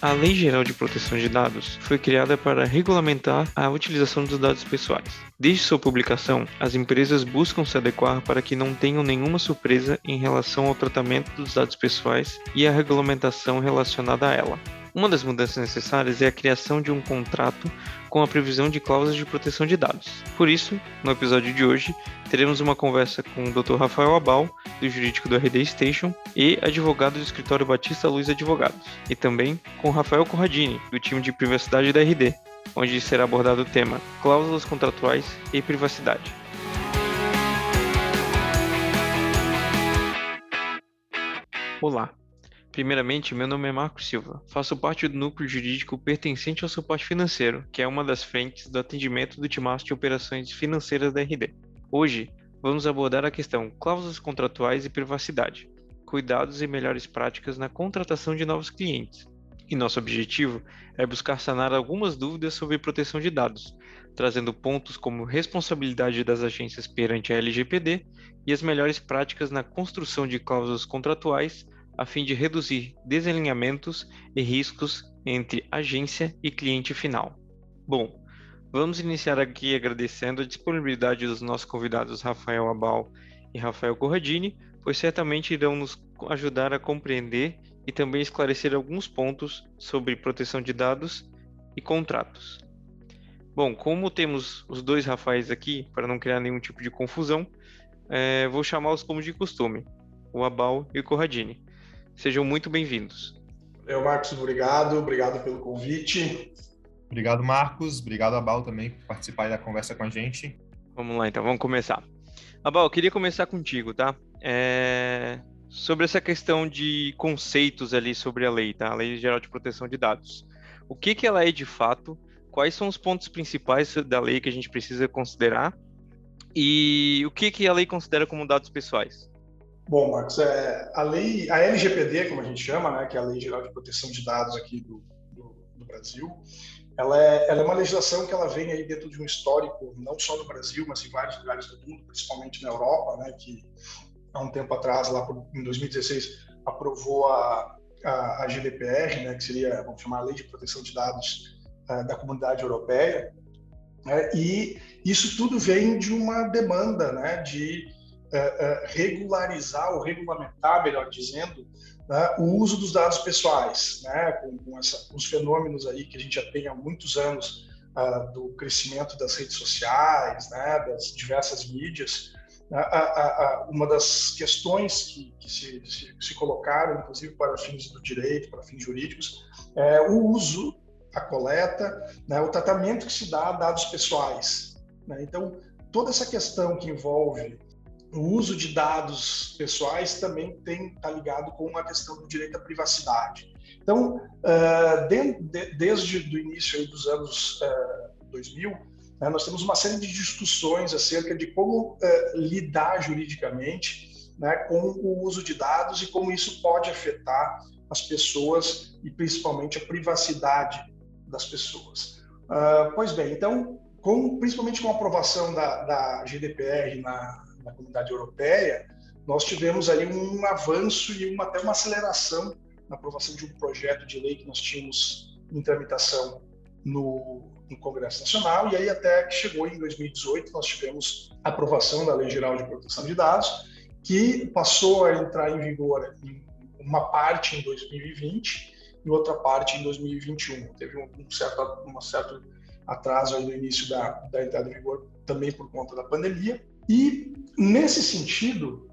A Lei Geral de Proteção de Dados foi criada para regulamentar a utilização dos dados pessoais. Desde sua publicação, as empresas buscam se adequar para que não tenham nenhuma surpresa em relação ao tratamento dos dados pessoais e a regulamentação relacionada a ela. Uma das mudanças necessárias é a criação de um contrato com a previsão de cláusulas de proteção de dados. Por isso, no episódio de hoje, teremos uma conversa com o Dr. Rafael Abal, do jurídico do RD Station, e advogado do escritório Batista Luz Advogados, e também com Rafael Corradini, do time de privacidade da RD, onde será abordado o tema cláusulas contratuais e privacidade. Olá, Primeiramente, meu nome é Marco Silva. Faço parte do núcleo jurídico pertencente ao suporte financeiro, que é uma das frentes do atendimento do timaço de operações financeiras da RD. Hoje, vamos abordar a questão cláusulas contratuais e privacidade, cuidados e melhores práticas na contratação de novos clientes. E nosso objetivo é buscar sanar algumas dúvidas sobre proteção de dados, trazendo pontos como responsabilidade das agências perante a LGPD e as melhores práticas na construção de cláusulas contratuais a fim de reduzir desalinhamentos e riscos entre agência e cliente final. Bom, vamos iniciar aqui agradecendo a disponibilidade dos nossos convidados Rafael Abal e Rafael Corradini, pois certamente irão nos ajudar a compreender e também esclarecer alguns pontos sobre proteção de dados e contratos. Bom, como temos os dois Rafaéis aqui, para não criar nenhum tipo de confusão, é, vou chamá-los como de costume, o Abal e o Corradini. Sejam muito bem-vindos. Eu, Marcos, obrigado. Obrigado pelo convite. Obrigado, Marcos. Obrigado, Abal, também, por participar da conversa com a gente. Vamos lá, então, vamos começar. Abal, eu queria começar contigo, tá? É... Sobre essa questão de conceitos ali sobre a lei, tá? A Lei Geral de Proteção de Dados. O que, que ela é de fato? Quais são os pontos principais da lei que a gente precisa considerar? E o que, que a lei considera como dados pessoais? Bom, Marcos, é, a lei, a LGPD, como a gente chama, né, que é a Lei Geral de Proteção de Dados aqui do, do, do Brasil, ela é, ela é, uma legislação que ela vem aí dentro de um histórico, não só no Brasil, mas em vários lugares do mundo, principalmente na Europa, né, que há um tempo atrás, lá em 2016, aprovou a, a, a GDPR, né, que seria, vamos chamar, a Lei de Proteção de Dados uh, da Comunidade Europeia, né, e isso tudo vem de uma demanda né, de regularizar ou regulamentar, melhor dizendo, né, o uso dos dados pessoais, né, com, com, essa, com, os fenômenos aí que a gente já tem há muitos anos uh, do crescimento das redes sociais, né, das diversas mídias. Uh, uh, uma das questões que, que se, se, se, colocaram, inclusive para fins do direito, para fins jurídicos, é o uso, a coleta, né, o tratamento que se dá a dados pessoais. Né? Então, toda essa questão que envolve o uso de dados pessoais também tem tá ligado com a questão do direito à privacidade. Então, uh, de, de, desde o início dos anos uh, 2000, né, nós temos uma série de discussões acerca de como uh, lidar juridicamente né, com o uso de dados e como isso pode afetar as pessoas e principalmente a privacidade das pessoas. Uh, pois bem, então, com, principalmente com a aprovação da, da GDPR na, na comunidade europeia, nós tivemos aí um avanço e uma, até uma aceleração na aprovação de um projeto de lei que nós tínhamos em tramitação no, no Congresso Nacional, e aí até que chegou em 2018, nós tivemos a aprovação da Lei Geral de Proteção de Dados, que passou a entrar em vigor em uma parte em 2020 e outra parte em 2021. Teve um, um certo, um certo atraso aí no início da, da entrada em vigor, também por conta da pandemia, e, nesse sentido,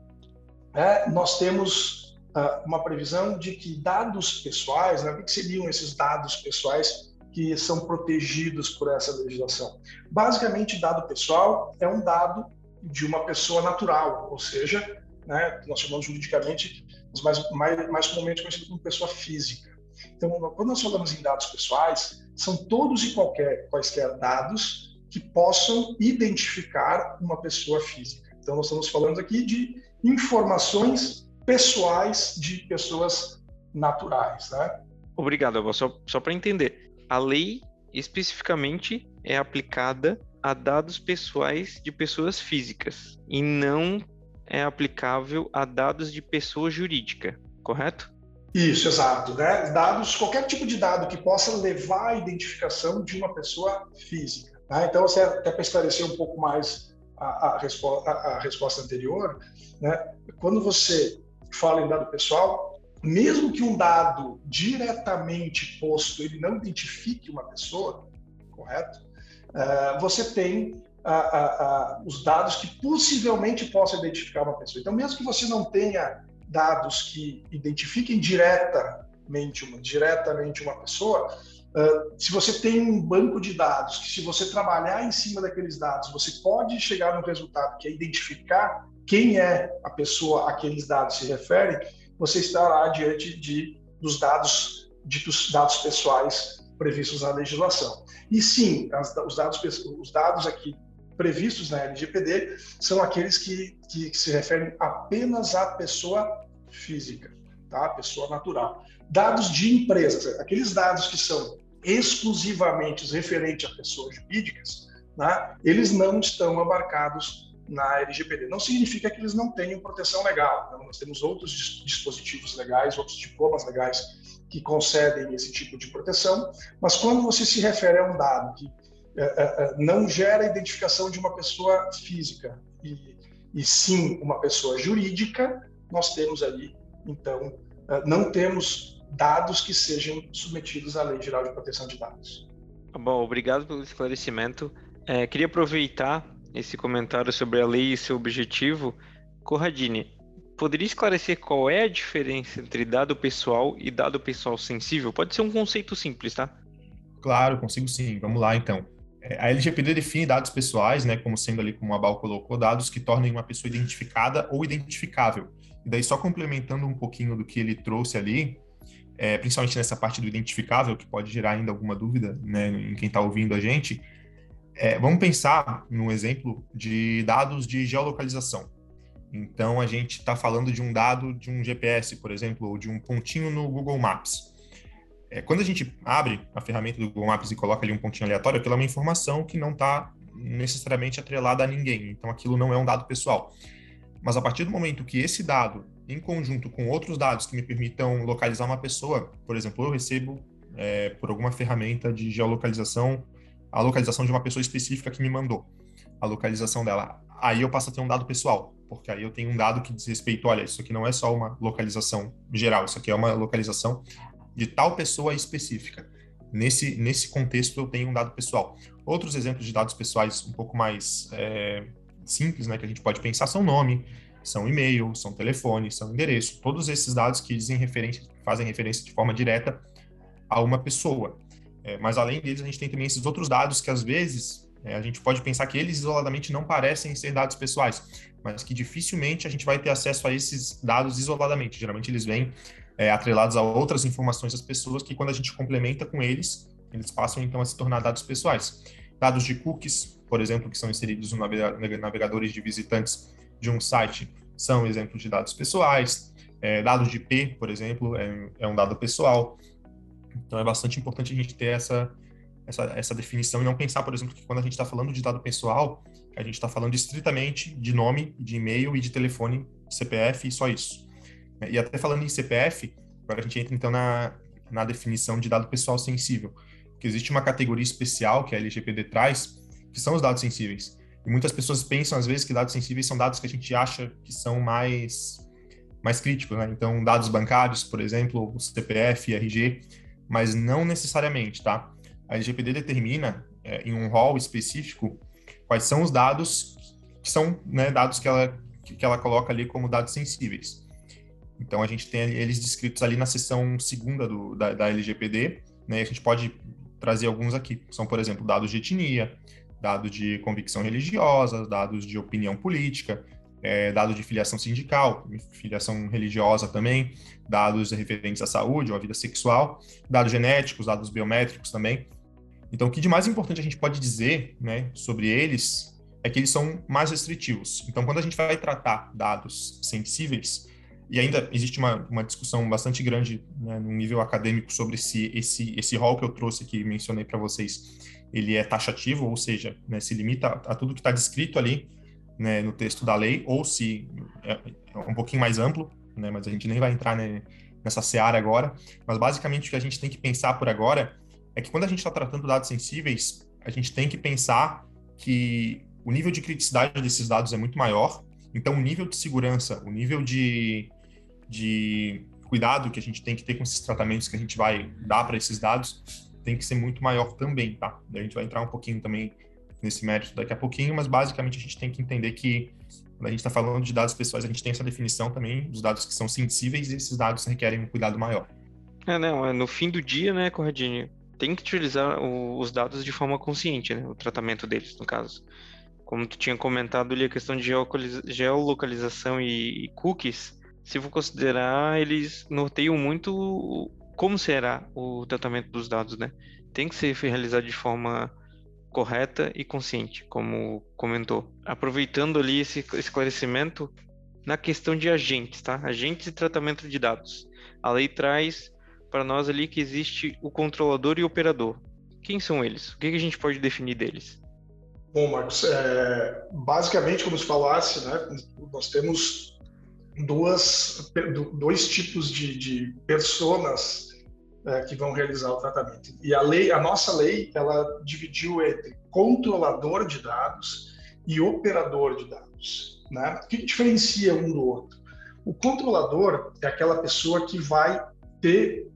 é, nós temos uh, uma previsão de que dados pessoais, né, o que seriam esses dados pessoais que são protegidos por essa legislação? Basicamente, dado pessoal é um dado de uma pessoa natural, ou seja, né, nós chamamos juridicamente, mais, mais, mais comumente conhecido como pessoa física. Então, quando nós falamos em dados pessoais, são todos e qualquer, quaisquer dados que possam identificar uma pessoa física. Então, nós estamos falando aqui de informações pessoais de pessoas naturais. Né? Obrigado, Abel. Só, só para entender, a lei especificamente é aplicada a dados pessoais de pessoas físicas e não é aplicável a dados de pessoa jurídica, correto? Isso, exato. Né? Dados, qualquer tipo de dado que possa levar à identificação de uma pessoa física. Né? Então, até para esclarecer um pouco mais a, a, respo a, a resposta anterior, né? quando você fala em dado pessoal, mesmo que um dado diretamente posto ele não identifique uma pessoa, correto? Uh, você tem uh, uh, os dados que possivelmente possam identificar uma pessoa. Então, mesmo que você não tenha dados que identifiquem diretamente uma, diretamente uma pessoa, se você tem um banco de dados que, se você trabalhar em cima daqueles dados, você pode chegar no resultado que é identificar quem é a pessoa a aqueles dados se referem, você estará diante de, dos dados, ditos dados pessoais previstos na legislação. E sim, as, os, dados, os dados aqui previstos na LGPD são aqueles que, que, que se referem apenas à pessoa física, tá? pessoa natural. Dados de empresas, aqueles dados que são exclusivamente referentes a pessoas jurídicas, né? eles não estão abarcados na LGPD. Não significa que eles não tenham proteção legal. Então, nós temos outros dispositivos legais, outros diplomas legais que concedem esse tipo de proteção, mas quando você se refere a um dado que é, é, não gera identificação de uma pessoa física e, e sim uma pessoa jurídica, nós temos ali, então, não temos dados que sejam submetidos à Lei Geral de Proteção de Dados. Bom, obrigado pelo esclarecimento. É, queria aproveitar esse comentário sobre a lei e seu objetivo. Corradini, poderia esclarecer qual é a diferença entre dado pessoal e dado pessoal sensível? Pode ser um conceito simples, tá? Claro, consigo sim. Vamos lá, então. É, a LGPD define dados pessoais, né, como sendo ali, como a Bal colocou, dados que tornem uma pessoa identificada ou identificável. E daí, só complementando um pouquinho do que ele trouxe ali, é, principalmente nessa parte do identificável, que pode gerar ainda alguma dúvida né, em quem está ouvindo a gente, é, vamos pensar num exemplo de dados de geolocalização. Então, a gente está falando de um dado de um GPS, por exemplo, ou de um pontinho no Google Maps. É, quando a gente abre a ferramenta do Google Maps e coloca ali um pontinho aleatório, aquilo é uma informação que não está necessariamente atrelada a ninguém. Então, aquilo não é um dado pessoal. Mas a partir do momento que esse dado, em conjunto com outros dados que me permitam localizar uma pessoa, por exemplo, eu recebo é, por alguma ferramenta de geolocalização a localização de uma pessoa específica que me mandou, a localização dela. Aí eu passo a ter um dado pessoal, porque aí eu tenho um dado que diz respeito, olha, isso aqui não é só uma localização geral, isso aqui é uma localização de tal pessoa específica. Nesse, nesse contexto eu tenho um dado pessoal. Outros exemplos de dados pessoais um pouco mais é, simples, né, que a gente pode pensar são nome, são e-mail, são telefone, são endereço, todos esses dados que dizem referência, fazem referência de forma direta a uma pessoa. É, mas além deles, a gente tem também esses outros dados que às vezes é, a gente pode pensar que eles isoladamente não parecem ser dados pessoais, mas que dificilmente a gente vai ter acesso a esses dados isoladamente. Geralmente eles vêm é, atrelados a outras informações das pessoas que quando a gente complementa com eles, eles passam então a se tornar dados pessoais. Dados de cookies, por exemplo, que são inseridos nos navegadores de visitantes de um site, são exemplos de dados pessoais. É, dados de IP, por exemplo, é, é um dado pessoal. Então é bastante importante a gente ter essa, essa, essa definição e não pensar, por exemplo, que quando a gente está falando de dado pessoal, a gente está falando estritamente de nome, de e-mail e de telefone, CPF e só isso. E até falando em CPF, agora a gente entra então na, na definição de dado pessoal sensível, que existe uma categoria especial que a LGPD traz, que são os dados sensíveis. E muitas pessoas pensam, às vezes, que dados sensíveis são dados que a gente acha que são mais, mais críticos, né? Então, dados bancários, por exemplo, CPF, RG, mas não necessariamente, tá? A LGPD determina é, em um rol específico quais são os dados que são né, dados que ela, que ela coloca ali como dados sensíveis. Então a gente tem eles descritos ali na seção segunda do, da, da LGPD, né? A gente pode trazer alguns aqui. São, por exemplo, dados de etnia, dados de convicção religiosa, dados de opinião política, é, dados de filiação sindical, filiação religiosa também, dados referentes à saúde ou à vida sexual, dados genéticos, dados biométricos também. Então, o que de mais importante a gente pode dizer né, sobre eles é que eles são mais restritivos. Então, quando a gente vai tratar dados sensíveis, e ainda existe uma, uma discussão bastante grande né, no nível acadêmico sobre se esse, esse rol que eu trouxe aqui, mencionei para vocês, ele é taxativo, ou seja, né, se limita a, tudo que está descrito ali né, no texto da lei, ou se é, é um pouquinho mais amplo, né, mas a gente nem vai entrar né, nessa seara agora, mas basicamente o que a gente tem que pensar por agora é que quando a gente está tratando dados sensíveis, a gente tem que pensar que o nível de criticidade desses dados é muito maior, então o nível de segurança, o nível de, de cuidado que a gente tem que ter com esses tratamentos que a gente vai dar para esses dados tem que ser muito maior também, tá? A gente vai entrar um pouquinho também nesse mérito daqui a pouquinho, mas basicamente a gente tem que entender que quando a gente está falando de dados pessoais, a gente tem essa definição também dos dados que são sensíveis e esses dados requerem um cuidado maior. É, não, é no fim do dia, né, Corradinho, tem que utilizar o, os dados de forma consciente, né, o tratamento deles, no caso. Como tu tinha comentado ali, a questão de geolocalização e, e cookies, se for considerar, eles norteiam muito como será o tratamento dos dados, né? Tem que ser realizado de forma correta e consciente, como comentou. Aproveitando ali esse esclarecimento na questão de agentes, tá? Agentes e tratamento de dados. A lei traz para nós ali que existe o controlador e o operador. Quem são eles? O que, a gente pode definir deles? Bom, Marcos, é, basicamente, como você falasse, né, nós temos duas, dois tipos de, de personas é, que vão realizar o tratamento. E a lei, a nossa lei, ela dividiu entre controlador de dados e operador de dados. Né? O que diferencia um do outro? O controlador é aquela pessoa que vai ter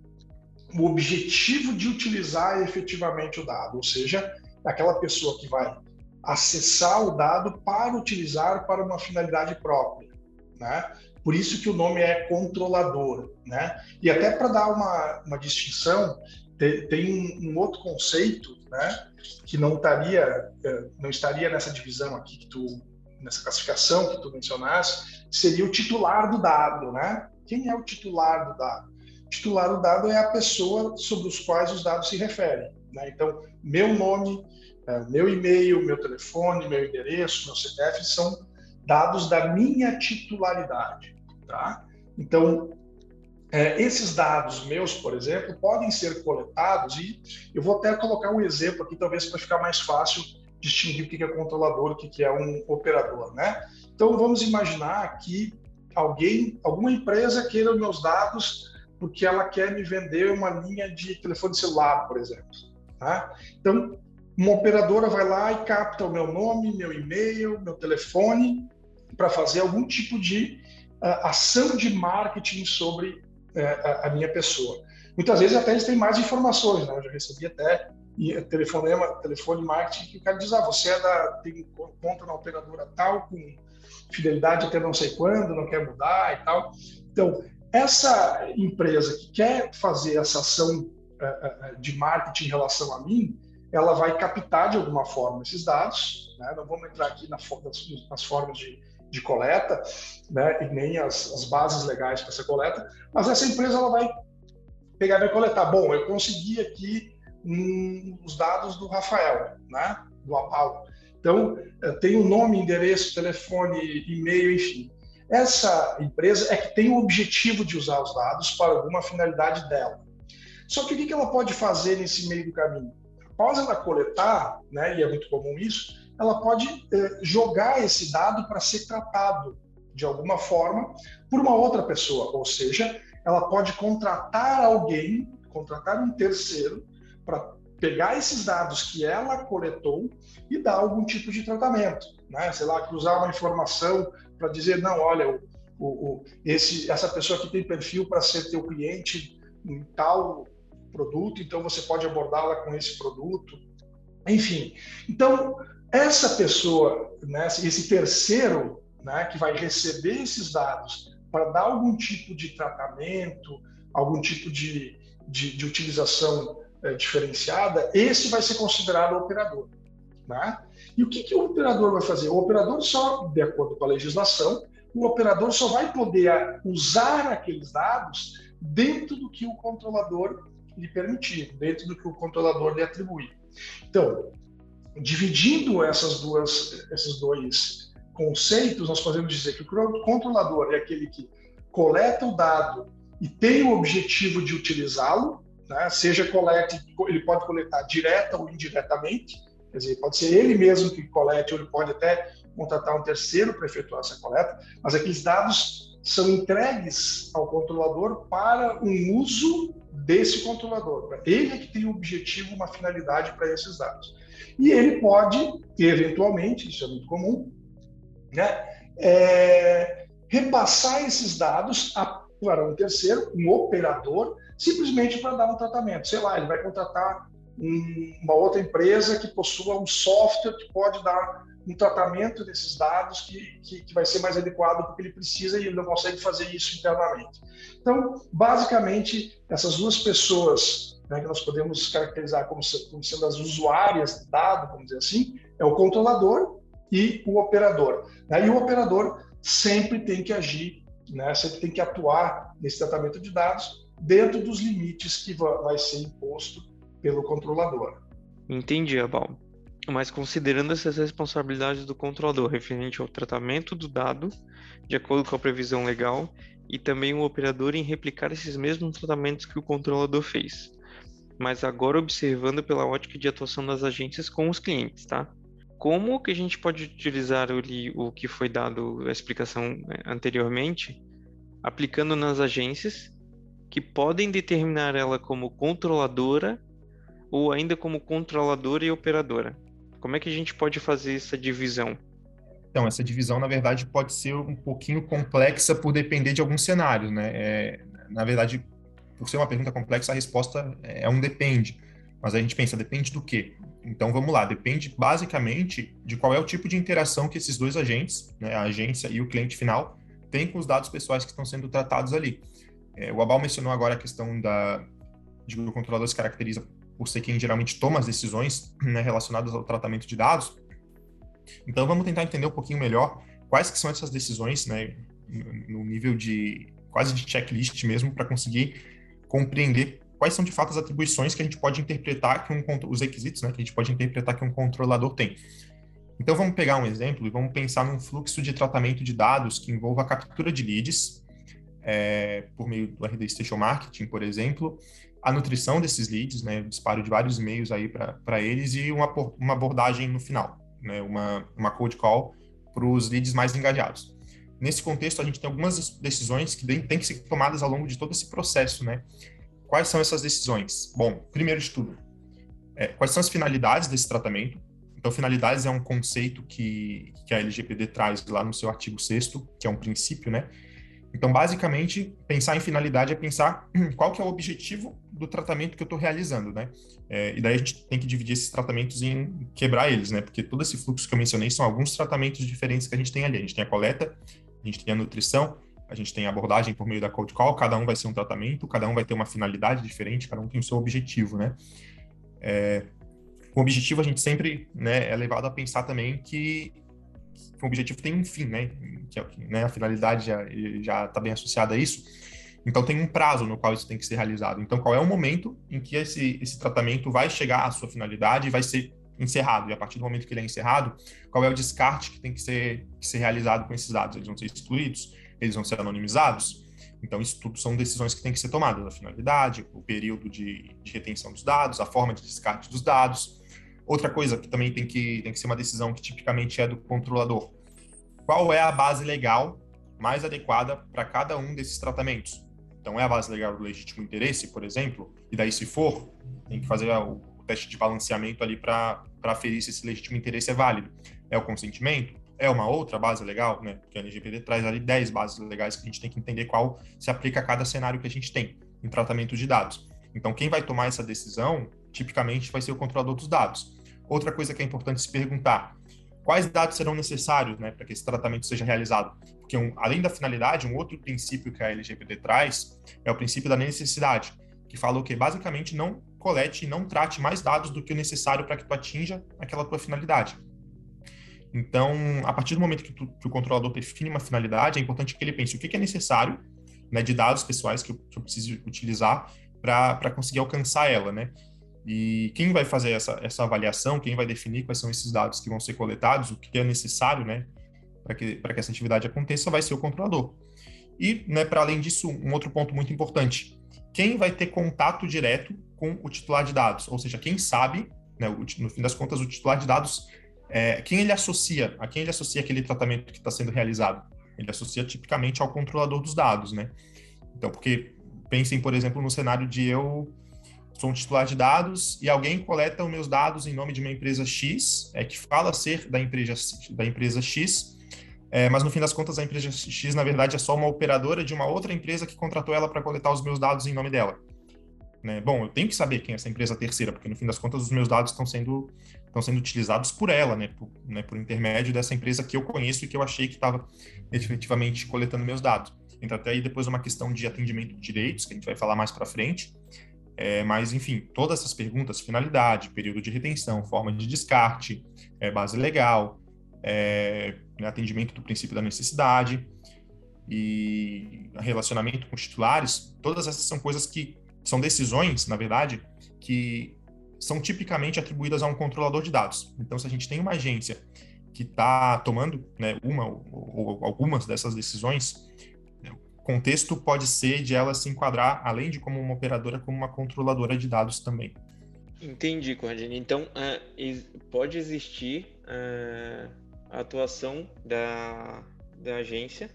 o objetivo de utilizar efetivamente o dado, ou seja, é aquela pessoa que vai acessar o dado para utilizar para uma finalidade própria. Né? Por isso que o nome é controlador, né? E até para dar uma, uma distinção, tem, um, um, outro conceito, né? Que não estaria eh, não estaria nessa divisão aqui que tu nessa classificação que tu mencionaste, seria o titular do dado, né? Quem é o titular do dado? O titular do dado é a pessoa sobre os quais os dados se referem, né? Então, meu nome, eh, meu e-mail, meu telefone, meu endereço, meu CPF são dados da minha titularidade, tá? Então, é, esses dados meus, por exemplo, podem ser coletados e eu vou até colocar um exemplo aqui, talvez para ficar mais fácil distinguir o que é controlador, o que é um operador, né? Então, vamos imaginar que alguém, alguma empresa queira meus dados porque ela quer me vender uma linha de telefone celular, por exemplo. Tá? Então, uma operadora vai lá e capta o meu nome, meu e-mail, meu telefone para fazer algum tipo de ação de marketing sobre uh, a, a, minha pessoa. Muitas vezes até eles têm mais informações, né? Eu já recebi até telefonema, telefone marketing que o cara diz, ah, você é da, tem conta na operadora tal, com fidelidade até não sei quando, não quer mudar e tal. Então, essa empresa que quer fazer essa ação uh, de marketing em relação a mim, ela vai captar de alguma forma esses dados, né? não vamos entrar aqui na, nas, nas formas de de coleta, né, e nem as, as bases legais para essa coleta, mas essa empresa ela vai pegar e vai coletar. Bom, eu consegui aqui um, os dados do Rafael, né, do APAL. Então, tem o nome, endereço, telefone, e-mail, enfim. Essa empresa é que tem o objetivo de usar os dados para alguma finalidade dela. Só que o que ela pode fazer nesse meio do caminho? Após ela coletar, né, e é muito comum isso, ela pode eh, jogar esse dado para ser tratado de alguma forma por uma outra pessoa, ou seja, ela pode contratar alguém, contratar um terceiro para pegar esses dados que ela coletou e dar algum tipo de tratamento, né? Sei lá, cruzar uma informação para dizer não, olha, o, o, esse, essa pessoa aqui tem perfil para ser teu cliente em tal produto, então você pode abordá-la com esse produto. Enfim, então essa pessoa, né, esse terceiro, né, que vai receber esses dados para dar algum tipo de tratamento, algum tipo de, de, de utilização é, diferenciada, esse vai ser considerado operador. Né? E o que, que o operador vai fazer? O operador só, de acordo com a legislação, o operador só vai poder usar aqueles dados dentro do que o controlador lhe permitir, dentro do que o controlador lhe atribuir. Então, dividindo essas duas, esses dois conceitos, nós podemos dizer que o controlador é aquele que coleta o dado e tem o objetivo de utilizá-lo, né? seja colete, ele pode coletar direta ou indiretamente, quer dizer, pode ser ele mesmo que colete, ou ele pode até contratar um terceiro para efetuar essa coleta, mas aqueles dados são entregues ao controlador para um uso desse controlador. Ele é que tem um objetivo, uma finalidade para esses dados. E ele pode, eventualmente, isso é muito comum, né, é, repassar esses dados a, para um terceiro, um operador, simplesmente para dar um tratamento. Sei lá, ele vai contratar um, uma outra empresa que possua um software que pode dar um tratamento desses dados que, que, que vai ser mais adequado porque ele precisa e ele não consegue fazer isso internamente. Então, basicamente, essas duas pessoas né, que nós podemos caracterizar como, como sendo as usuárias de dado, vamos dizer assim, é o controlador e o operador. Né? E o operador sempre tem que agir, né, sempre tem que atuar nesse tratamento de dados dentro dos limites que vai ser imposto pelo controlador. Entendi, Abal. Mas considerando essas responsabilidades do controlador referente ao tratamento do dado, de acordo com a previsão legal, e também o operador em replicar esses mesmos tratamentos que o controlador fez. Mas agora observando pela ótica de atuação das agências com os clientes, tá? Como que a gente pode utilizar ali o que foi dado a explicação né, anteriormente, aplicando nas agências que podem determinar ela como controladora ou ainda como controladora e operadora? Como é que a gente pode fazer essa divisão? Então, essa divisão, na verdade, pode ser um pouquinho complexa por depender de alguns cenários, né? É, na verdade, por ser uma pergunta complexa, a resposta é um depende. Mas a gente pensa, depende do quê? Então, vamos lá, depende basicamente de qual é o tipo de interação que esses dois agentes, né, a agência e o cliente final, têm com os dados pessoais que estão sendo tratados ali. É, o Abal mencionou agora a questão da, de que o controlador se caracteriza por ser quem geralmente toma as decisões né, relacionadas ao tratamento de dados. Então vamos tentar entender um pouquinho melhor quais que são essas decisões, né, no nível de quase de checklist mesmo, para conseguir compreender quais são de fato as atribuições que a gente pode interpretar que um os requisitos, né, que a gente pode interpretar que um controlador tem. Então vamos pegar um exemplo e vamos pensar num fluxo de tratamento de dados que envolva a captura de leads é, por meio do RD Station Marketing, por exemplo, a nutrição desses leads, né, disparo de vários e-mails aí para eles e uma, uma abordagem no final, né, uma, uma cold call para os leads mais engajados. Nesse contexto, a gente tem algumas decisões que têm que ser tomadas ao longo de todo esse processo, né? Quais são essas decisões? Bom, primeiro de tudo, é, quais são as finalidades desse tratamento? Então, finalidades é um conceito que, que a LGPD traz lá no seu artigo 6 que é um princípio, né? Então, basicamente, pensar em finalidade é pensar qual que é o objetivo do tratamento que eu estou realizando, né? É, e daí a gente tem que dividir esses tratamentos em quebrar eles, né? Porque todo esse fluxo que eu mencionei são alguns tratamentos diferentes que a gente tem ali. A gente tem a coleta, a gente tem a nutrição, a gente tem a abordagem por meio da cold call, cada um vai ser um tratamento, cada um vai ter uma finalidade diferente, cada um tem o seu objetivo, né? É, o objetivo a gente sempre né, é levado a pensar também que o objetivo tem um fim, né? Que, é né, a finalidade já está bem associada a isso. Então tem um prazo no qual isso tem que ser realizado. Então qual é o momento em que esse, esse tratamento vai chegar à sua finalidade e vai ser encerrado? E a partir do momento que ele é encerrado, qual é o descarte que tem que ser, que ser realizado com esses dados? Eles vão ser excluídos? Eles vão ser anonimizados? Então, isso tudo são decisões que têm que ser tomadas, a finalidade, o período de, de, retenção dos dados, a forma de descarte dos dados, Outra coisa que também tem que, tem que ser uma decisão que tipicamente é do controlador. Qual é a base legal mais adequada para cada um desses tratamentos? Então, é a base legal do legítimo interesse, por exemplo, e daí, se for, tem que fazer o, teste de balanceamento ali para aferir se esse legítimo interesse é válido. É o consentimento? É uma outra base legal, né? Porque a LGPD traz ali 10 bases legais que a gente tem que entender qual se aplica a cada cenário que a gente tem em tratamento de dados. Então, quem vai tomar essa decisão, tipicamente, vai ser o controlador dos dados. Outra coisa que é importante se perguntar: quais dados serão necessários né, para que esse tratamento seja realizado? Porque, um, além da finalidade, um outro princípio que a LGPD traz é o princípio da necessidade, que fala que basicamente não colete e não trate mais dados do que o necessário para que tu atinja aquela tua finalidade. Então, a partir do momento que, tu, que, o controlador define uma finalidade, é importante que ele pense o que, que é necessário né, de dados pessoais que eu, que eu preciso utilizar para conseguir alcançar ela, né? E quem vai fazer essa, essa avaliação, quem vai definir quais são esses dados que vão ser coletados, o que é necessário, né, para que, que essa atividade aconteça, vai ser o controlador. E, né, para além disso, um outro ponto muito importante: quem vai ter contato direto com o titular de dados? Ou seja, quem sabe, né, no fim das contas, o titular de dados, é, quem ele associa, a quem ele associa aquele tratamento que está sendo realizado? ele associa tipicamente ao controlador dos dados, né? Então, porque pensem, por exemplo, no cenário de eu sou um titular de dados e alguém coleta os meus dados em nome de uma empresa X, é, que fala ser da empresa, da empresa X, é, mas no fim das contas a empresa X, na verdade, é só uma operadora de uma outra empresa que contratou ela para coletar os meus dados em nome dela. Né? Bom, eu tenho que saber quem é essa empresa terceira, porque no fim das contas os meus dados estão sendo, estão sendo utilizados por ela, né? Por, né? por intermédio dessa empresa que eu conheço e que eu achei que estava efetivamente coletando meus dados. Entra até aí depois uma questão de atendimento de direitos, que a gente vai falar mais para frente. É, mas, enfim, todas essas perguntas, finalidade, período de retenção, forma de descarte, é, base legal, é, né, atendimento do princípio da necessidade e relacionamento com os titulares, todas essas são coisas que são decisões, na verdade, que são tipicamente atribuídas a um controlador de dados. Então, se a gente tem uma agência que está tomando né, uma ou, ou, algumas dessas decisões, contexto pode ser de ela se enquadrar, além de como uma operadora, como uma controladora de dados também. Entendi, Cordini. Então, uh, pode existir uh, a atuação da, da agência,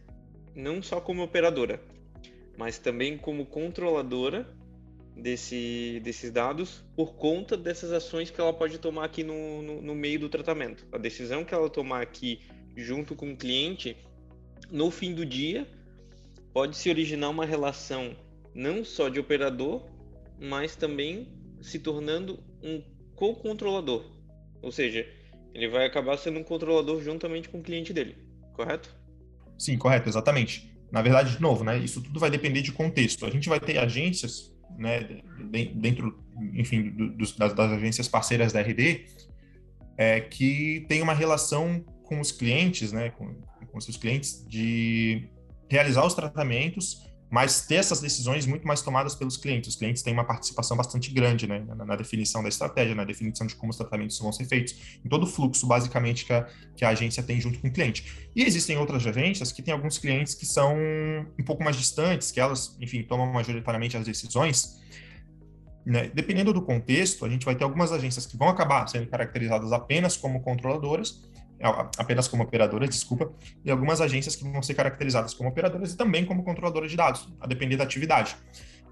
não só como operadora, mas também como controladora desse, desses dados por conta dessas ações que ela pode tomar aqui no, no, no, meio do tratamento. A decisão que ela tomar aqui junto com o cliente, no fim do dia, pode se originar uma relação não só de operador, mas também se tornando um co-controlador. Ou seja, ele vai acabar sendo um controlador juntamente com o cliente dele, correto? Sim, correto, exatamente. Na verdade, de novo, né, isso tudo vai depender de contexto. A gente vai ter agências né, dentro, enfim, dos, das, das, agências parceiras da RD, é, que tem uma relação com os clientes, né, com, com seus clientes, de realizar os tratamentos, mas ter essas decisões muito mais tomadas pelos clientes. Os clientes têm uma participação bastante grande né, na, na, definição da estratégia, na definição de como os tratamentos vão ser feitos, em todo o fluxo, basicamente, que a, que a agência tem junto com o cliente. E existem outras agências que têm alguns clientes que são um pouco mais distantes, que elas, enfim, tomam majoritariamente as decisões. Né? Dependendo do contexto, a gente vai ter algumas agências que vão acabar sendo caracterizadas apenas como controladoras, apenas como operadoras, desculpa, e algumas agências que vão ser caracterizadas como operadoras e também como controladoras de dados, a depender da atividade.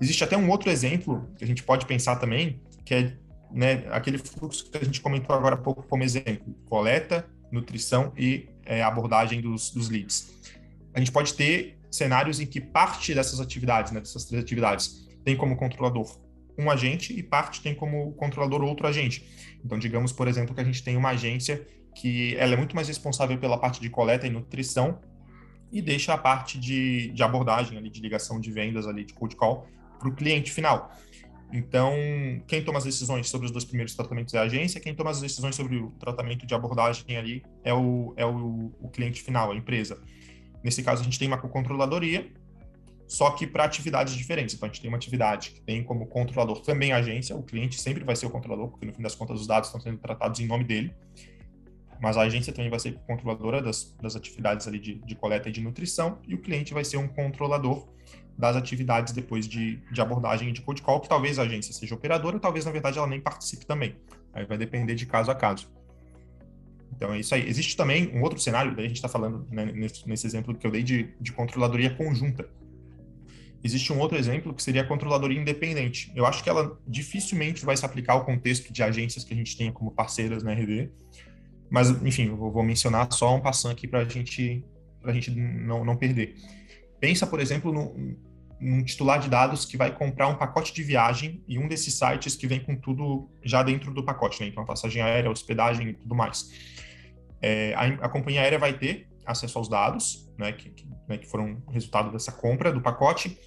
Existe até um outro exemplo que a gente pode pensar também, que é né, aquele fluxo que a gente comentou agora há pouco como exemplo, coleta, nutrição e é, abordagem dos, dos leads. A gente pode ter cenários em que parte dessas atividades, né, dessas três atividades, tem como controlador um agente e parte tem como controlador outro agente. Então, digamos, por exemplo, que a gente tem uma agência que ela é muito mais responsável pela parte de coleta e nutrição e deixa a parte de, de abordagem ali, de ligação de vendas ali, de cold call, para o cliente final. Então, quem toma as decisões sobre os dois primeiros tratamentos é a agência, quem toma as decisões sobre o tratamento de abordagem ali é o, é o, o cliente final, a empresa. Nesse caso, a gente tem uma controladoria, só que para atividades diferentes. Então, a gente tem uma atividade que tem como controlador também a agência, o cliente sempre vai ser o controlador, porque no fim das contas os dados estão sendo tratados em nome dele mas a agência também vai ser controladora das, das atividades ali de, de, coleta e de nutrição, e o cliente vai ser um controlador das atividades depois de, de abordagem e de cold call, que talvez a agência seja operadora, talvez, na verdade, ela nem participe também. Aí vai depender de caso a caso. Então é isso aí. Existe também um outro cenário, daí a gente está falando né, nesse, nesse, exemplo que eu dei de, de controladoria conjunta. Existe um outro exemplo que seria a controladoria independente. Eu acho que ela dificilmente vai se aplicar ao contexto de agências que a gente tenha como parceiras na RD, mas, enfim, eu vou mencionar só um passando aqui para a gente, a gente não, não perder. Pensa, por exemplo, num, num titular de dados que vai comprar um pacote de viagem e um desses sites que vem com tudo já dentro do pacote, né? Então, passagem aérea, hospedagem e tudo mais. É, a, a, companhia aérea vai ter acesso aos dados, né, que, que, né, que foram resultado dessa compra do pacote.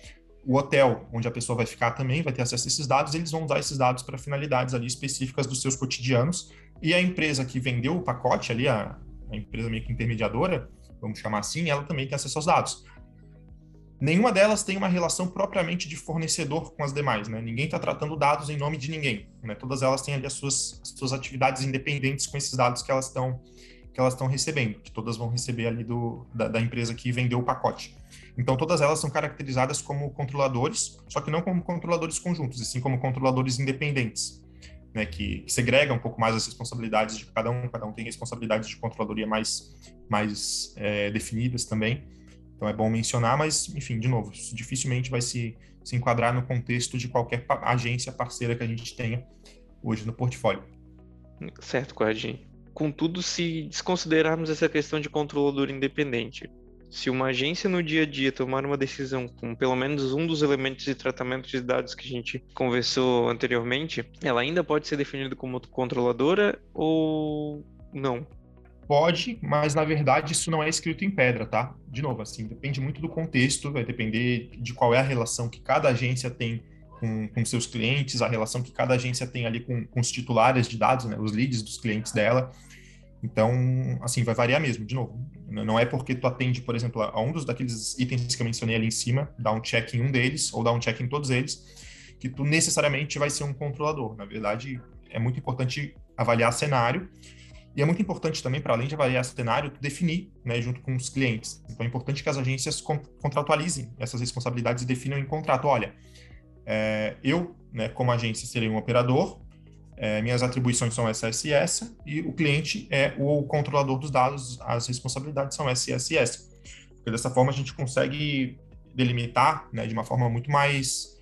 O hotel, onde a pessoa vai ficar também, vai ter acesso a esses dados. Eles vão usar esses dados para finalidades ali específicas dos seus cotidianos e a empresa que vendeu o pacote ali, a, a empresa meio que intermediadora, vamos chamar assim, ela também tem acesso aos dados. Nenhuma delas tem uma relação propriamente de fornecedor com as demais, né? Ninguém está tratando dados em nome de ninguém, né? Todas elas têm ali as suas, as suas atividades independentes com esses dados que elas estão que elas estão recebendo, que todas vão receber ali do, da, da empresa que vendeu o pacote. Então, todas elas são caracterizadas como controladores, só que não como controladores conjuntos, e sim como controladores independentes né, que, que, segrega um pouco mais as responsabilidades de cada um, cada um tem responsabilidades de controladoria mais, mais é, definidas também. Então é bom mencionar, mas, enfim, de novo, dificilmente vai se, se enquadrar no contexto de qualquer agência parceira que a gente tenha hoje no portfólio. Certo, Cordinho. Contudo, se desconsiderarmos essa questão de controlador independente, se uma agência no dia a dia tomar uma decisão com pelo menos um dos elementos de tratamento de dados que a gente conversou anteriormente, ela ainda pode ser definida como controladora ou não? Pode, mas na verdade isso não é escrito em pedra, tá? De novo, assim, depende muito do contexto, vai depender de qual é a relação que cada agência tem com, com seus clientes, a relação que cada agência tem ali com, com os titulares de dados, né, os leads dos clientes dela. Então, assim, vai variar mesmo, de novo. Não é porque tu atende, por exemplo, a um dos daqueles itens que eu mencionei ali em cima, dá um check em um deles, ou dá um check em todos eles, que tu necessariamente vai ser um controlador. Na verdade, é muito importante avaliar cenário e é muito importante também, para além de avaliar cenário, definir, né, junto com os clientes. Então é importante que as agências contratualizem essas responsabilidades e definam em contrato. Olha, é, eu, né, como agência, serei um operador, é, minhas atribuições são essa, essa e essa, e o cliente é o controlador dos dados, as responsabilidades são essa, essa e essa. Porque dessa forma a gente consegue delimitar né, de uma forma muito mais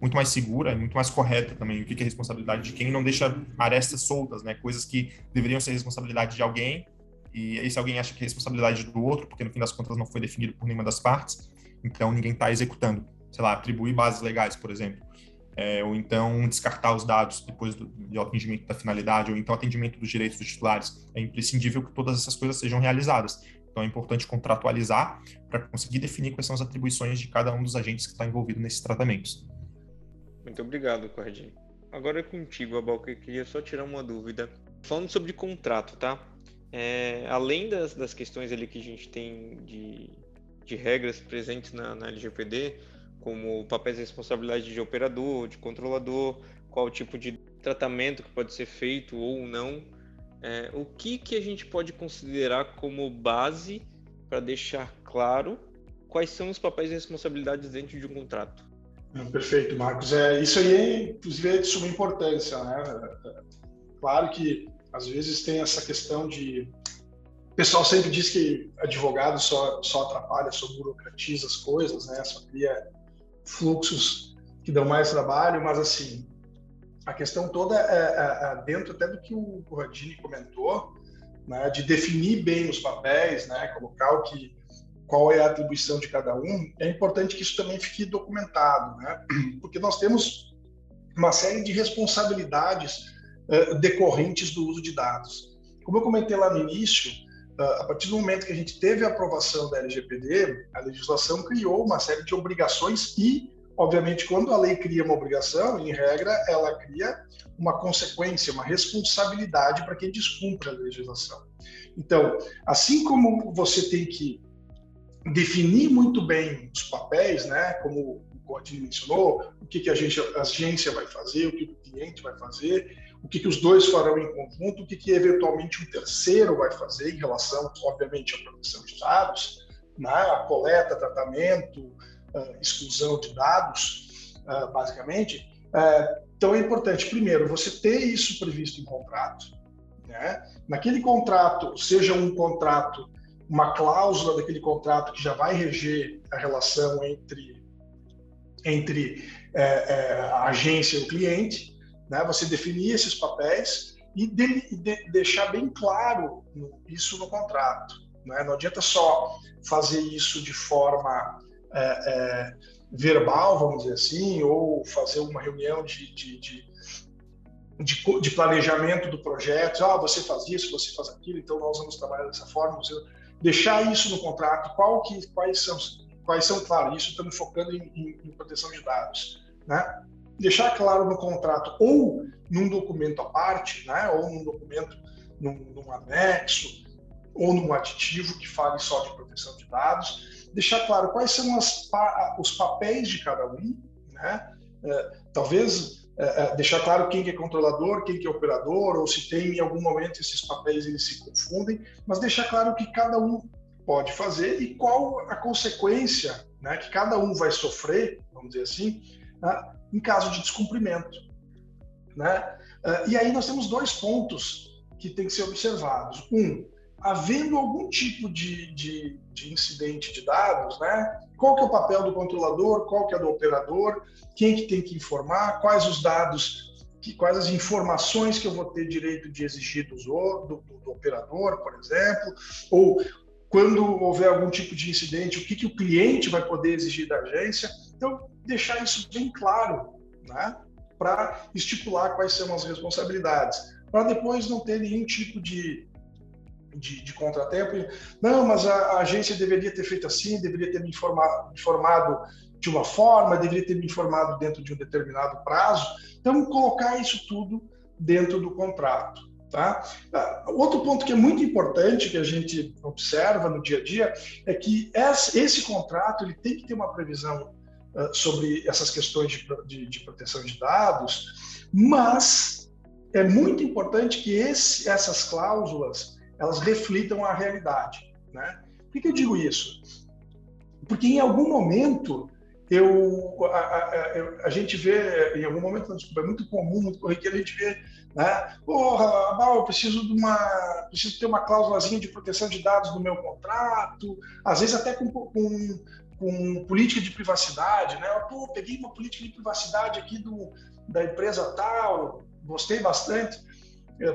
muito mais segura e muito mais correta também o que é responsabilidade de quem não deixa arestas soltas, né? Coisas que deveriam ser responsabilidade de alguém e esse alguém acha que é responsabilidade do outro, porque no fim das contas não foi definido por nenhuma das partes, então ninguém está executando. Sei lá, atribuir bases legais, por exemplo. É, ou então descartar os dados depois do, do da finalidade, ou então atendimento dos direitos dos titulares. É imprescindível que todas essas coisas sejam realizadas. Então é importante contratualizar para conseguir definir quais são as atribuições de cada um dos agentes que está envolvido nesses tratamentos. Muito obrigado, Cordinho. Agora é contigo, Abal, que eu queria só tirar uma dúvida. Falando sobre contrato, tá? É, além das, das questões ali que a gente tem de, de regras presentes na, na LGPD, como papéis e responsabilidade de operador, de controlador, qual tipo de tratamento que pode ser feito ou não, é, o que, que a gente pode considerar como base para deixar claro quais são os papéis e responsabilidades dentro de um contrato? Perfeito, Marcos. É, isso aí, é, inclusive, é de suma importância. Né? Claro que, às vezes, tem essa questão de... O pessoal sempre diz que advogado só, só atrapalha, só burocratiza as coisas, né? só cria fluxos que dão mais trabalho, mas, assim, a questão toda é, é, é dentro até do que o Radini comentou, né? de definir bem os papéis, né? colocar o que qual é a atribuição de cada um, é importante que isso também fique documentado, né? Porque nós temos uma série de responsabilidades uh, decorrentes do uso de dados. Como eu comentei lá no início, a partir do momento que a gente teve a aprovação da LGPD, a legislação criou uma série de obrigações e, obviamente, quando a lei cria uma obrigação, em regra, ela cria uma consequência, uma responsabilidade para quem descumpre a legislação. Então, assim como você tem que definir muito bem os papéis, né, como o Corte mencionou, o que, que a, gente, a agência vai fazer, o que o cliente vai fazer, o que, que os dois farão em conjunto, o que, que eventualmente um terceiro vai fazer em relação, obviamente, à proteção de dados, né, a coleta, tratamento, uh, exclusão de dados, uh, basicamente. Uh, então é importante, primeiro, você ter isso previsto em contrato. Né? Naquele contrato, seja um contrato uma cláusula daquele contrato que já vai reger a relação entre, entre é, é, a agência e o cliente, né? você definir esses papéis e de, de, deixar bem claro isso no contrato. Né? Não adianta só fazer isso de forma é, é, verbal, vamos dizer assim, ou fazer uma reunião de, de, de, de, de planejamento do projeto. Ah, você faz isso, você faz aquilo, então nós vamos trabalhar dessa forma. Deixar isso no contrato, qual que, quais são, quais são, claro, isso estamos focando em, em, em proteção de dados, né? Deixar claro no contrato ou num documento à parte, né? Ou num documento, num, num anexo ou num aditivo que fale só de proteção de dados, deixar claro quais são as, os papéis de cada um, né? É, talvez é, é, deixar claro quem que é controlador, quem que é operador, ou se tem em algum momento esses papéis eles se confundem, mas deixar claro o que cada um pode fazer e qual a consequência né, que cada um vai sofrer, vamos dizer assim, né, em caso de descumprimento. Né? Uh, e aí nós temos dois pontos que têm que ser observados. Um, havendo algum tipo de, de, de, incidente de dados, né? Qual que é o papel do controlador, qual que é do operador, quem que tem que informar, quais os dados, que, quais as informações que eu vou ter direito de exigir do, do, do operador, por exemplo, ou quando houver algum tipo de incidente, o que, que o cliente vai poder exigir da agência. Então, deixar isso bem claro, né? Para estipular quais são as responsabilidades, para depois não ter nenhum tipo de de, de contratempo. Não, mas a, a, agência deveria ter feito assim, deveria ter me informado, informado de uma forma, deveria ter me informado dentro de um determinado prazo. Então, colocar isso tudo dentro do contrato. Tá? Ah, outro ponto que é muito importante que a gente observa no dia a dia é que esse, contrato ele tem que ter uma previsão sobre essas questões de, de, de, proteção de dados, mas é muito importante que esse, essas cláusulas elas reflitam a realidade. Né? Por que eu digo isso? Porque em algum momento eu, a, a, a, gente vê, em algum momento, desculpa, é muito comum, muito corriqueiro, a gente vê, né? Porra, eu preciso de uma, preciso ter uma cláusulazinha de proteção de dados no meu contrato, às vezes até com, com, com política de privacidade, né? Pô, peguei uma política de privacidade aqui do, da empresa tal, gostei bastante,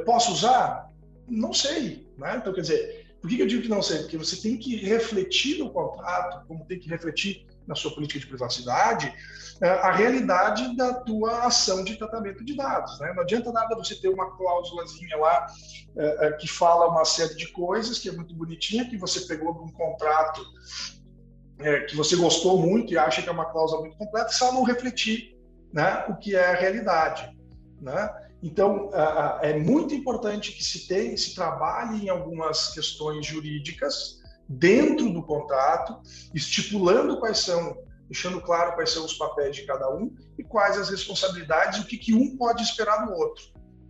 posso usar? Não sei, né? Então, quer dizer, por que eu digo que não sei? Porque você tem que refletir no contrato, como tem que refletir na sua política de privacidade, é, a realidade da tua ação de tratamento de dados. Né? Não adianta nada você ter uma cláusulazinha lá é, que fala uma série de coisas, que é muito bonitinha, que você pegou de um contrato que você gostou muito e acha que é uma cláusula muito completa, se ela não refletir né, o que é a realidade. Né? Então, é muito importante que se, tenha, se trabalhe em algumas questões jurídicas dentro do contrato, estipulando quais são, deixando claro quais são os papéis de cada um e quais as responsabilidades, o que, que um pode esperar do outro.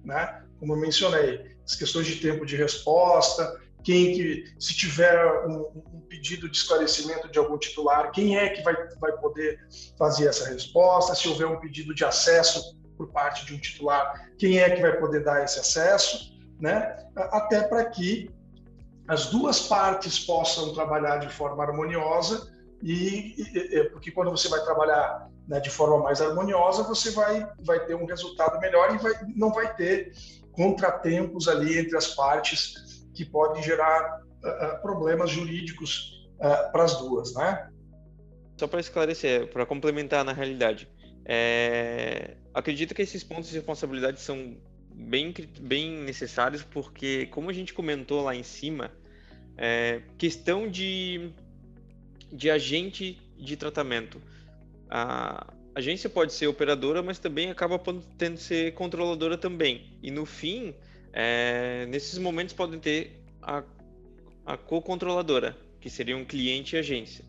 Né? Como eu mencionei, as questões de tempo de resposta, quem que, se tiver um, um, pedido de esclarecimento de algum titular, quem é que vai, vai poder fazer essa resposta, se houver um pedido de acesso por parte de um titular, quem é que vai poder dar esse acesso, né? Até para que as duas partes possam trabalhar de forma harmoniosa e, e porque quando você vai trabalhar né, de forma mais harmoniosa, você vai vai ter um resultado melhor e vai, não vai ter contratempos ali entre as partes que podem gerar uh, problemas jurídicos uh, para as duas, né? Só para esclarecer, para complementar na realidade, é, acredito que esses pontos de responsabilidade são bem, bem necessários, porque, como a gente comentou lá em cima, é, questão de, de agente de tratamento. A agência pode ser operadora, mas também acaba tendo que ser controladora também. E no fim, é, nesses momentos podem ter a, a co-controladora, que seria um cliente e agência.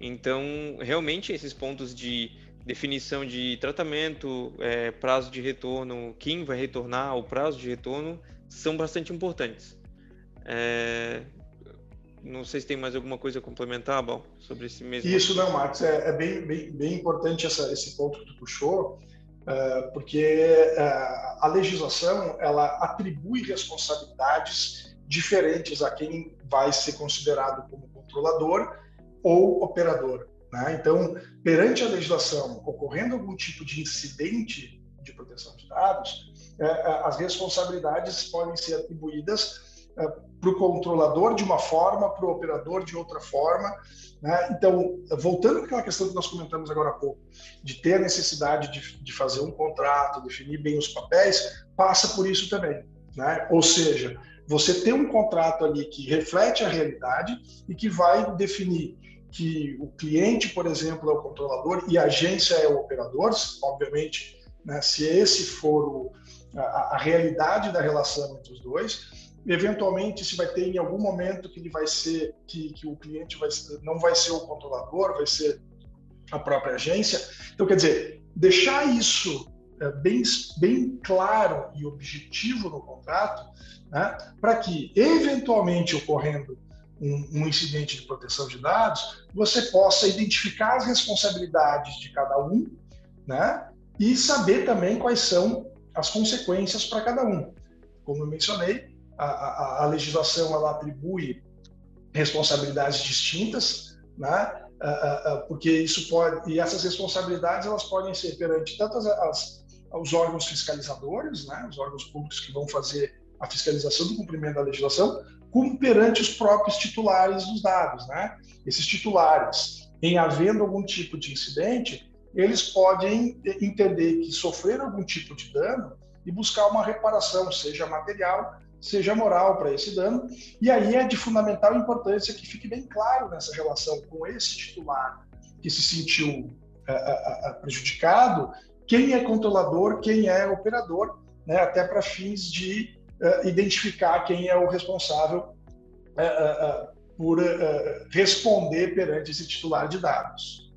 Então, realmente, esses pontos de definição de tratamento, é, prazo de retorno, quem vai retornar, o prazo de retorno, são bastante importantes. É, não sei se tem mais alguma coisa a complementar, bom, sobre esse mesmo. Isso não, Marcos, é, é bem, bem, bem, importante essa, esse ponto que tu puxou, porque é, a legislação ela atribui responsabilidades diferentes a quem vai ser considerado como controlador ou operador. Né? Então, perante a legislação, ocorrendo algum tipo de incidente de proteção de dados, é, é as responsabilidades podem ser atribuídas é, para o controlador de uma forma, para o operador de outra forma. Né? Então, voltando àquela questão que nós comentamos agora há pouco, de ter a necessidade de, de fazer um contrato, definir bem os papéis, passa por isso também. Né? Ou seja, você tem um contrato ali que reflete a realidade e que vai definir que o cliente, por exemplo, é o controlador e a agência é o operador, obviamente, né, se esse for o, a, a, realidade da relação entre os dois, eventualmente se vai ter em algum momento que ele vai ser que, que o cliente vai, não vai ser o controlador, vai ser a própria agência. Então, quer dizer, deixar isso é, bem, bem claro e objetivo no contrato, né, para que, eventualmente ocorrendo um, um, incidente de proteção de dados, você possa identificar as responsabilidades de cada um, né? E saber também quais são as consequências para cada um. Como eu mencionei, a, a, a legislação ela atribui responsabilidades distintas, né? porque isso pode e essas responsabilidades elas podem ser perante tanto as, as, os órgãos fiscalizadores, né? Os órgãos públicos que vão fazer a fiscalização do cumprimento da legislação, como perante os próprios titulares dos dados, né? Esses titulares, em havendo algum tipo de incidente, eles podem entender que sofreram algum tipo de dano e buscar uma reparação, seja material, seja moral para esse dano. E aí é de fundamental importância que fique bem claro nessa relação com esse titular que se sentiu uh, uh, uh, prejudicado, quem é controlador, quem é operador, né, até para fins de identificar quem é o responsável por responder perante esse titular de dados.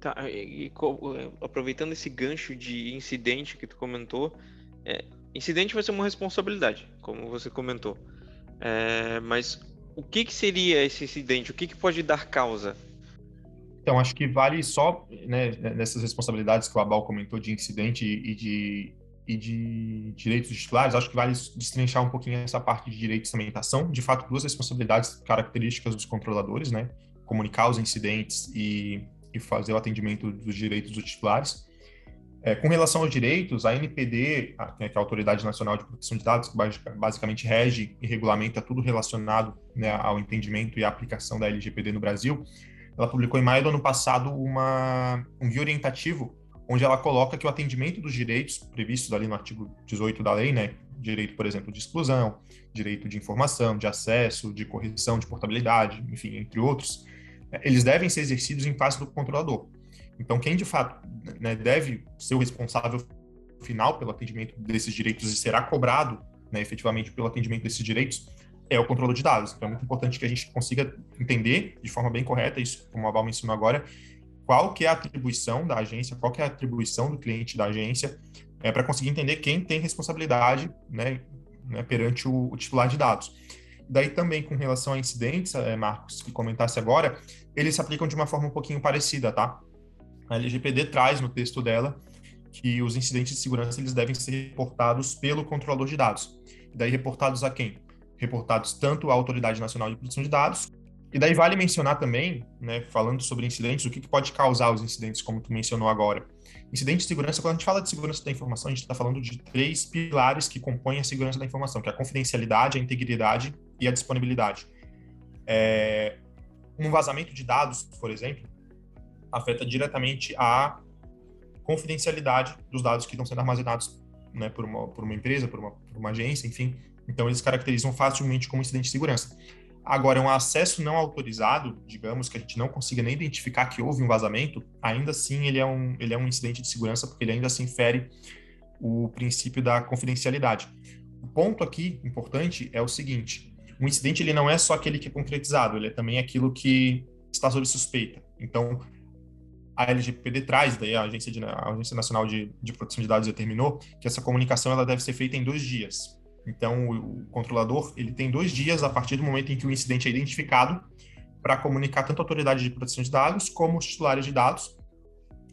Tá, e, aproveitando esse gancho de incidente que tu comentou, é, incidente vai ser uma responsabilidade, como você comentou. É, mas o que, que seria esse incidente? O que, que pode dar causa? Então, acho que vale só né, nessas responsabilidades que o Abal comentou de incidente e de, e de direitos titulares, acho que vale destrinchar um pouquinho essa parte de direitos. Tá? São, de fato, duas responsabilidades características dos controladores, né? Comunicar os incidentes e e fazer o atendimento dos direitos dos titulares. É, com relação aos direitos, a NPD, né, que é a Autoridade Nacional de Proteção de Dados, que basicamente rege e regulamenta tudo relacionado né, ao entendimento e à aplicação da LGPD no Brasil, ela publicou em maio do ano passado uma, um guia orientativo onde ela coloca que o atendimento dos direitos previstos ali no artigo 18 da lei, né, direito, por exemplo, de exclusão, direito de informação, de acesso, de correção de portabilidade, enfim, entre outros, eles devem ser exercidos em face do controlador. Então, quem de fato né, deve ser o responsável final pelo atendimento desses direitos e será cobrado né, efetivamente pelo atendimento desses direitos é o controlador de dados. Então, é muito importante que a gente consiga entender de forma bem correta, isso como a Val mencionou agora, qual que é a atribuição da agência, qual que é a atribuição do cliente da agência, é, para conseguir entender quem tem responsabilidade né, né, perante o, o titular de dados. Daí também com relação a incidentes, é, Marcos, que comentasse agora, eles se aplicam de uma forma um pouquinho parecida, tá? A LGPD traz no texto dela que os incidentes de segurança eles devem ser reportados pelo controlador de dados. E daí reportados a quem? Reportados tanto à Autoridade Nacional de Proteção de Dados, e daí vale mencionar também, né, falando sobre incidentes, o que, que pode causar os incidentes, como tu mencionou agora. Incidente de segurança, quando a gente fala de segurança da informação, a gente está falando de três pilares que compõem a segurança da informação, que é a confidencialidade, a integridade e a disponibilidade. É, um vazamento de dados, por exemplo, afeta diretamente a confidencialidade dos dados que estão sendo armazenados né, por, uma, por uma empresa, por uma, por uma agência, enfim. Então, eles caracterizam facilmente como incidente de segurança. Agora, um acesso não autorizado, digamos que a gente não consiga nem identificar que houve um vazamento, ainda assim ele é um, ele é um incidente de segurança, porque ele ainda assim fere o princípio da confidencialidade. O ponto aqui importante é o seguinte: um incidente ele não é só aquele que é concretizado, ele é também aquilo que está sob suspeita. Então, a LGPD traz, daí a Agência, de, a Agência Nacional de, de, Proteção de Dados determinou que essa comunicação ela deve ser feita em dois dias. Então, o, o controlador ele tem dois dias a partir do momento em que o incidente é identificado para comunicar tanto a autoridade de proteção de dados como os titulares de dados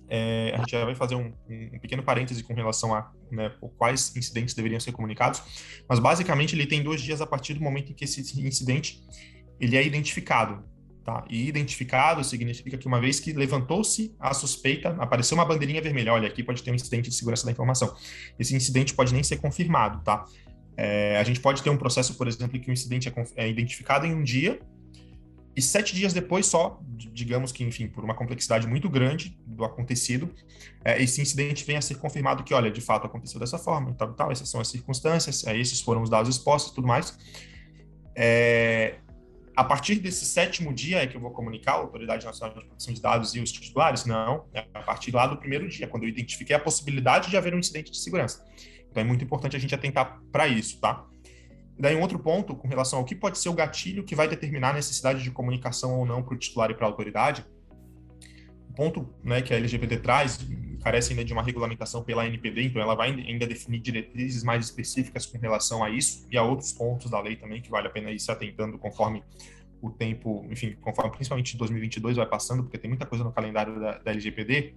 é, a gente já vai fazer um, um, pequeno parêntese com relação a né, quais incidentes deveriam ser comunicados, mas basicamente ele tem dois dias a partir do momento em que esse incidente ele é identificado. Tá? E identificado significa que uma vez que levantou-se a suspeita, apareceu uma bandeirinha vermelha, olha, aqui pode ter um incidente de segurança da informação. Esse incidente pode nem ser confirmado, tá? É, a gente pode ter um processo, por exemplo, em que o incidente é, é identificado em um dia, e sete dias depois, só, digamos que, enfim, por uma complexidade muito grande do acontecido, é, esse incidente vem a ser confirmado que, olha, de fato aconteceu dessa forma, tal, tal, essas são as circunstâncias, é, esses foram os dados expostos tudo mais. É, a partir desse sétimo dia é que eu vou comunicar a Autoridade Nacional de Proteção de Dados e os titulares? Não, é a partir lá do primeiro dia, quando eu identifiquei a possibilidade de haver um incidente de segurança. Então é muito importante a gente atentar para isso, tá? Daí um outro ponto com relação ao que pode ser o gatilho que vai determinar a necessidade de comunicação ou não para o titular e para a autoridade. O ponto né, que a LGBT traz carece ainda de uma regulamentação pela NPD, então ela vai ainda definir diretrizes mais específicas com relação a isso e a outros pontos da lei também que vale a pena ir se atentando conforme o tempo, enfim, conforme principalmente 2022 vai passando, porque tem muita coisa no calendário da, da LGPD,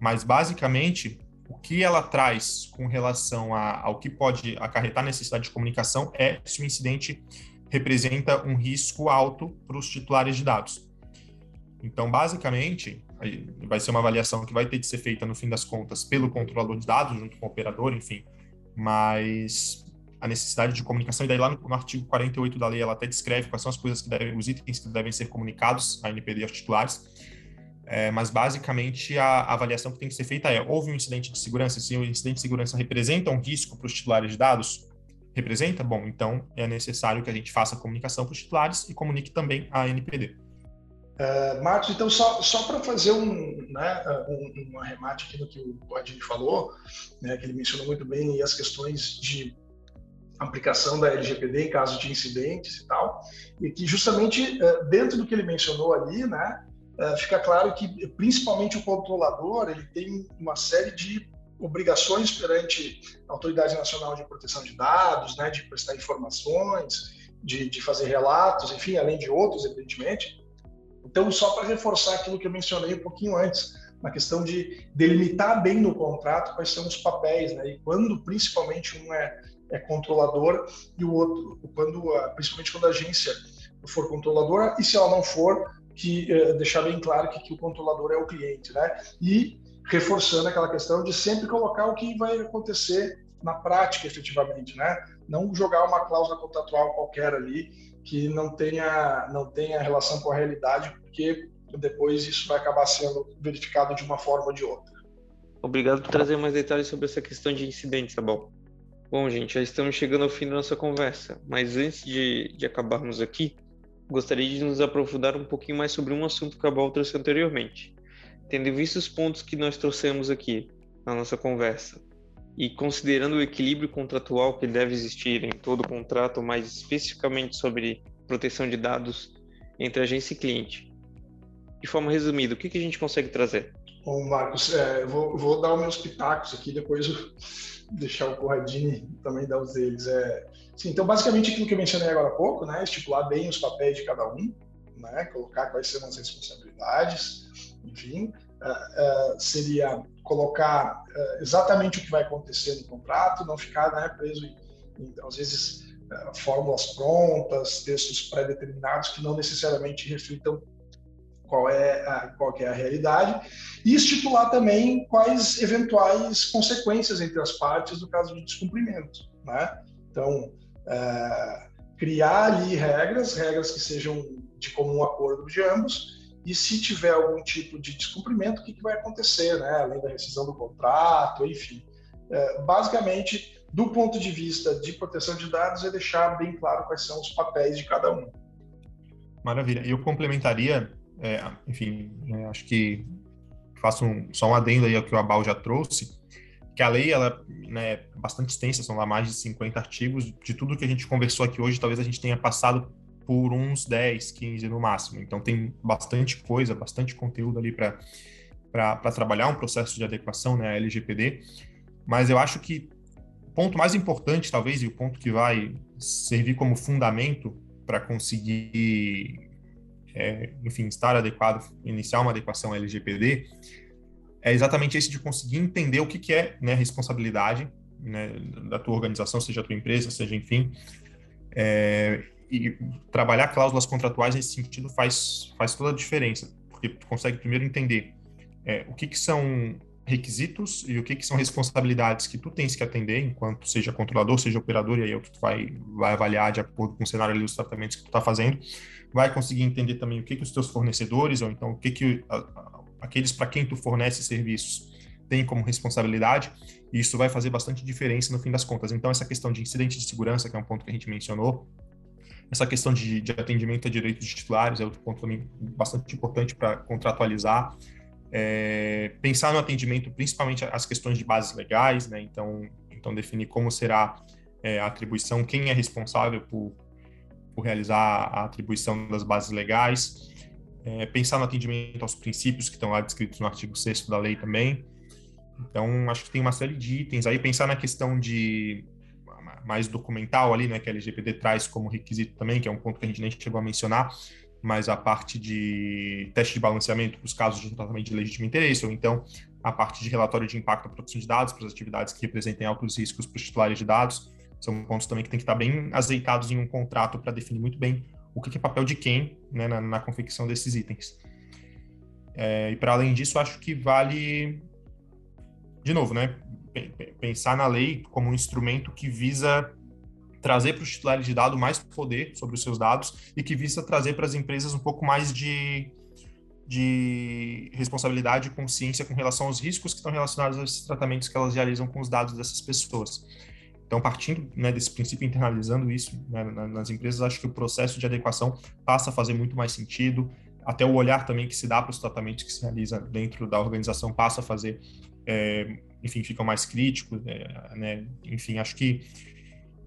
mas basicamente o que ela traz com relação a, ao que pode acarretar necessidade de comunicação é se o incidente representa um risco alto para os titulares de dados. Então, basicamente, vai ser uma avaliação que vai ter de ser feita, no fim das contas, pelo controlador de dados, junto com o operador, enfim, mas a necessidade de comunicação, e daí lá no, no, artigo 48 da lei ela até descreve quais são as coisas que devem, os itens que devem ser comunicados à NPD aos titulares, é, mas basicamente a, a, avaliação que tem que ser feita é, houve um incidente de segurança, se o incidente de segurança representa um risco para os titulares de dados, representa, bom, então é necessário que a gente faça a comunicação para os titulares e comunique também à NPD. Uh, Marcos, então só, só para fazer um, né, um, um arremate aqui no que o Adini falou, né, que ele mencionou muito bem as questões de aplicação da LGPD em caso de incidentes e tal, e que justamente uh, dentro do que ele mencionou ali, né, uh, fica claro que principalmente o controlador ele tem uma série de obrigações perante a Autoridade Nacional de Proteção de Dados, né, de prestar informações, de, de fazer relatos, enfim, além de outros, evidentemente, então, só para reforçar aquilo que eu mencionei um pouquinho antes, na questão de delimitar bem no contrato quais são os papéis, né? E quando, principalmente, um é, é controlador e o outro, quando, principalmente quando a agência for controladora, e se ela não for, que eh, deixar bem claro que, que o controlador é o cliente, né? E reforçando aquela questão de sempre colocar o que vai acontecer na prática, efetivamente, né? Não jogar uma cláusula contratual qualquer ali que não tenha, não tenha relação com a realidade, porque depois isso vai acabar sendo verificado de uma forma ou de outra. Obrigado por trazer mais detalhes sobre essa questão de incidentes, tá bom? Bom, gente, já estamos chegando ao fim da nossa conversa, mas antes de, de acabarmos aqui, gostaria de nos aprofundar um pouquinho mais sobre um assunto que a Bal trouxe anteriormente. Tendo visto os pontos que nós trouxemos aqui na nossa conversa, e considerando o equilíbrio contratual que deve existir em todo contrato, mais especificamente sobre proteção de dados entre agência e cliente. De forma resumida, o que, a gente consegue trazer? Bom, Marcos, é, vou, vou, dar os meus pitacos aqui, depois deixar o Corradini também dar os deles. É, sim, então, basicamente, aquilo que eu mencionei agora há pouco, né, estipular bem os papéis de cada um, né, colocar quais são as responsabilidades, enfim, uh, uh, seria colocar uh, exatamente o que vai acontecer no contrato, não ficar né, preso em, em, às vezes, fórmulas prontas, textos pré-determinados que não necessariamente reflitam qual é, a, qual é a realidade, e estipular também quais eventuais consequências entre as partes no caso de descumprimento. Né? Então, criar ali regras, regras que sejam de comum acordo de ambos, e se tiver algum tipo de descumprimento, o que, que vai acontecer, né? além da rescisão do contrato, enfim. É, basicamente, do ponto de vista de proteção de dados, é deixar bem claro quais são os papéis de cada um. Maravilha. Eu complementaria, é, enfim, é, acho que faço um, só um adendo aí ao que o Abal já trouxe, que a lei ela né, é bastante extensa, são lá mais de 50 artigos. De tudo que a gente conversou aqui hoje, talvez a gente tenha passado por uns 10, 15 no máximo. Então tem bastante coisa, bastante conteúdo ali para trabalhar um processo de adequação, né, a LGPD. Mas eu acho que o ponto mais importante, talvez, e o ponto que vai servir como fundamento para conseguir, é, enfim, estar adequado, iniciar uma adequação LGPD, é exatamente esse de conseguir entender o que, que é né, responsabilidade né, da tua organização, seja a tua empresa, seja, enfim, é, e trabalhar cláusulas contratuais nesse sentido faz, faz toda a diferença, porque tu consegue primeiro entender é, o que, que são requisitos e o que, que são responsabilidades que tu tens que atender enquanto seja controlador, seja operador, e aí é o que tu vai, vai avaliar de acordo com o cenário ali dos tratamentos que tu está fazendo. Vai conseguir entender também o que, que os teus fornecedores, ou então o que, que a, a, aqueles para quem tu fornece serviços têm como responsabilidade, e isso vai fazer bastante diferença no fim das contas. Então, essa questão de incidente de segurança, que é um ponto que a gente mencionou, essa questão de, de atendimento a direitos de titulares é outro ponto também bastante importante para contratualizar. É, pensar no atendimento, principalmente as questões de bases legais, né? Então, então definir como será é, a atribuição, quem é responsável por, por realizar a atribuição das bases legais. É, pensar no atendimento aos princípios que estão lá descritos no artigo 6 da lei também. Então, acho que tem uma série de itens aí. Pensar na questão de mais documental ali, né, que a LGPD traz como requisito também, que é um ponto que a gente nem chegou a mencionar, mas a parte de teste de balanceamento para os casos de tratamento de legítimo interesse, ou então a parte de relatório de impacto da proteção de dados para as atividades que representem altos riscos para os titulares de dados. São pontos também que tem que estar bem azeitados em um contrato para definir muito bem o que é papel de quem né, na, na, confecção desses itens. É, e para além disso, acho que vale, de novo, né, pensar na lei como um instrumento que visa trazer para os titulares de dados mais poder sobre os seus dados e que visa trazer para as empresas um pouco mais de, de responsabilidade e consciência com relação aos riscos que estão relacionados a esses tratamentos que elas realizam com os dados dessas pessoas. Então, partindo né, desse princípio, internalizando isso né, nas empresas, acho que o processo de adequação passa a fazer muito mais sentido. Até o olhar também que se dá para os tratamentos que se realiza dentro da organização passa a fazer, é, enfim, ficam mais críticos. É, né? Enfim, acho que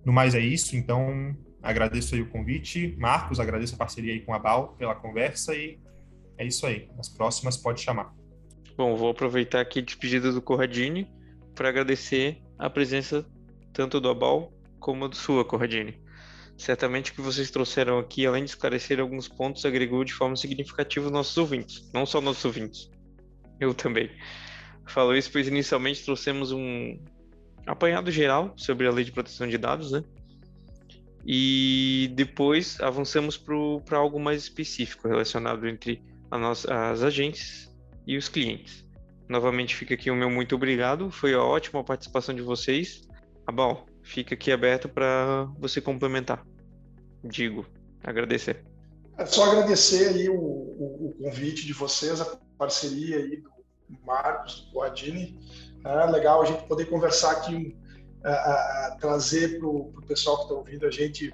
no mais é isso. Então, agradeço aí o convite. Marcos, agradeço a parceria aí com a BAL pela conversa e é isso aí. Nas próximas, pode chamar. Bom, vou aproveitar aqui a despedida do Corradini para agradecer a presença tanto do Abal como do sua, Corradini. Certamente o que vocês trouxeram aqui, além de esclarecer alguns pontos, agregou de forma significativa os nossos ouvintes, não só nossos ouvintes, eu também. Falo isso pois inicialmente trouxemos um apanhado geral sobre a lei de proteção de dados, né? E depois avançamos para algo mais específico relacionado entre nossa, as agências e os clientes. Novamente fica aqui o meu muito obrigado, foi a ótima participação de vocês. Bom, fica aqui aberto para você complementar. Digo, agradecer. É só agradecer aí o, o, o, convite de vocês, a parceria aí do Marcos, do Adini. É legal a gente poder conversar aqui, a, a trazer para o pessoal que está ouvindo a gente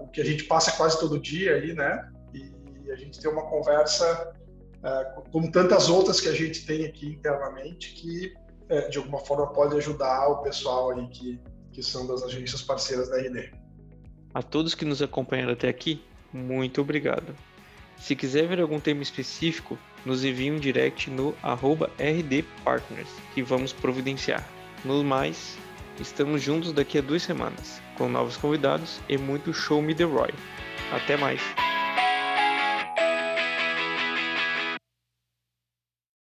o que a gente passa quase todo dia aí, né? E a gente ter uma conversa como tantas outras que a gente tem aqui internamente que de alguma forma pode ajudar o pessoal aí que, que são das agências parceiras da RD. A todos que nos acompanharam até aqui, muito obrigado. Se quiser ver algum tema específico, nos envie um direct no @rdpartners que vamos providenciar. No mais, estamos juntos daqui a duas semanas, com novos convidados e muito show me the Roy. Até mais!